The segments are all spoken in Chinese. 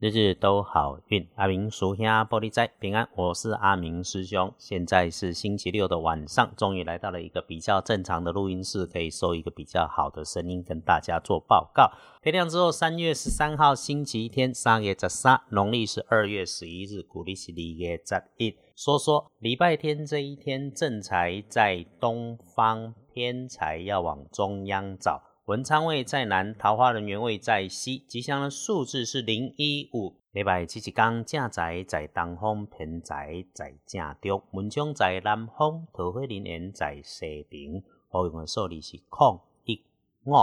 日日都好运，阿明属下玻璃斋平安。我是阿明师兄，现在是星期六的晚上，终于来到了一个比较正常的录音室，可以收一个比较好的声音，跟大家做报告。天亮之后，三月十三号星期天，三月十三，农历是二月十一日，古历是二月十一。说说礼拜天这一天，正财在东方，偏财要往中央找。文昌位在南，桃花人缘位在西，吉祥的数字是零一五。礼拜七日刚正宅在东方，偏宅在正中，文昌在南方，桃花人缘在西边。好用的数字是空一五。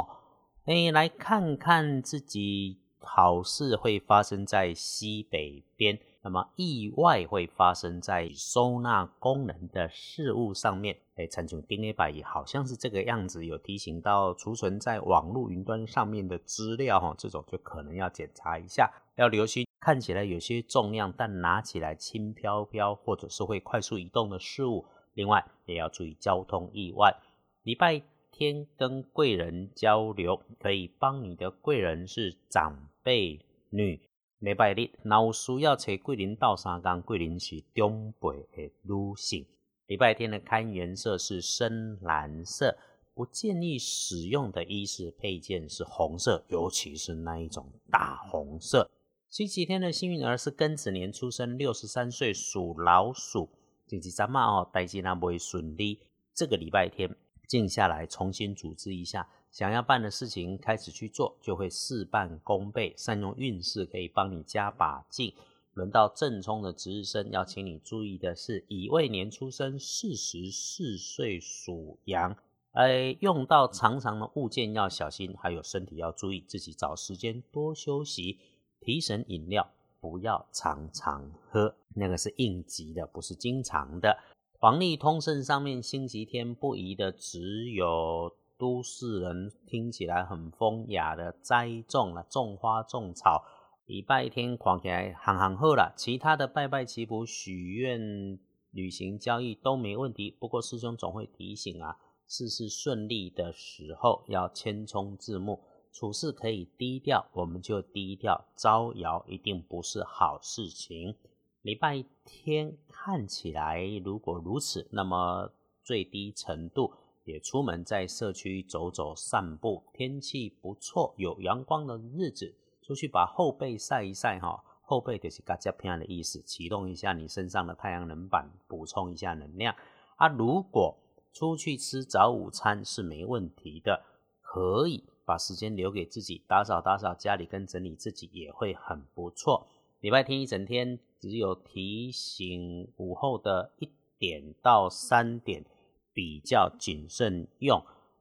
哎，来看看自己好事会发生在西北边。那么意外会发生在收纳功能的事物上面，哎，参照丁 A 版也好像是这个样子，有提醒到储存在网络云端上面的资料哈，这种就可能要检查一下，要留心看起来有些重量，但拿起来轻飘飘，或者是会快速移动的事物。另外也要注意交通意外。礼拜天跟贵人交流，可以帮你的贵人是长辈女。礼拜日，若有需要找桂林道三工，桂林是中北的女性。礼拜天的看颜色是深蓝色，不建议使用的衣饰配件是红色，尤其是那一种大红色。星期天的幸运儿是庚子年出生，六十三岁属老鼠。星期三嘛哦，代志那不会顺利。这个礼拜天静下来，重新组织一下。想要办的事情开始去做，就会事半功倍。善用运势可以帮你加把劲。轮到正冲的值日生，要请你注意的是，乙未年出生，四十四岁属羊。哎，用到长长的物件要小心，还有身体要注意，自己找时间多休息。提神饮料不要常常喝，那个是应急的，不是经常的。黄历通胜上面星期天不宜的只有。都市人听起来很风雅的栽种了，种花种草，礼拜天看起来行行好了。其他的拜拜祈福、许愿、旅行、交易都没问题。不过师兄总会提醒啊，事事顺利的时候要谦冲自牧，处事可以低调，我们就低调。招摇一定不是好事情。礼拜天看起来如果如此，那么最低程度。也出门在社区走走散步，天气不错，有阳光的日子，出去把后背晒一晒哈，后背就是嘎加片的意思，启动一下你身上的太阳能板，补充一下能量。啊，如果出去吃早午餐是没问题的，可以把时间留给自己，打扫打扫家里跟整理自己也会很不错。礼拜天一整天只有提醒午后的一点到三点。比较谨慎用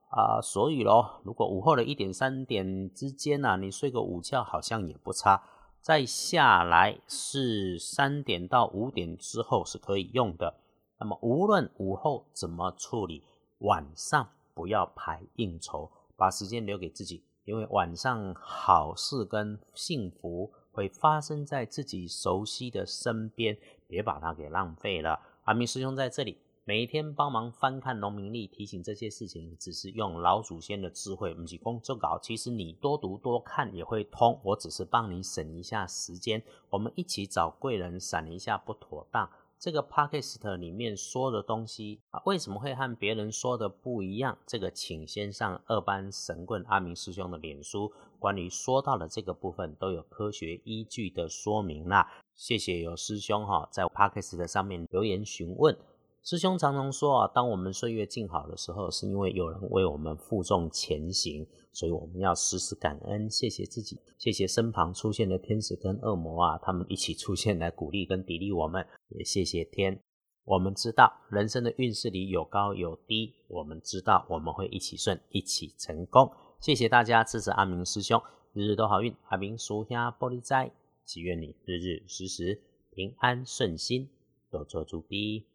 啊，所以咯，如果午后的一点三点之间呢，你睡个午觉好像也不差。再下来是三点到五点之后是可以用的。那么无论午后怎么处理，晚上不要排应酬，把时间留给自己，因为晚上好事跟幸福会发生在自己熟悉的身边，别把它给浪费了。阿明师兄在这里。每一天帮忙翻看农民历，提醒这些事情，只是用老祖先的智慧，不是工作稿。其实你多读多看也会通，我只是帮你省一下时间。我们一起找贵人，闪一下不妥当。这个 podcast 里面说的东西啊，为什么会和别人说的不一样？这个请先上二班神棍阿明师兄的脸书，关于说到的这个部分都有科学依据的说明啦。谢谢有师兄哈，在 podcast 上面留言询问。师兄常常说啊，当我们岁月静好的时候，是因为有人为我们负重前行，所以我们要时时感恩，谢谢自己，谢谢身旁出现的天使跟恶魔啊，他们一起出现来鼓励跟砥砺我们，也谢谢天。我们知道人生的运势里有高有低，我们知道我们会一起顺，一起成功。谢谢大家支持阿明师兄，日日都好运。阿明属下玻璃斋，祈愿你日日时时平安顺心，多做主逼。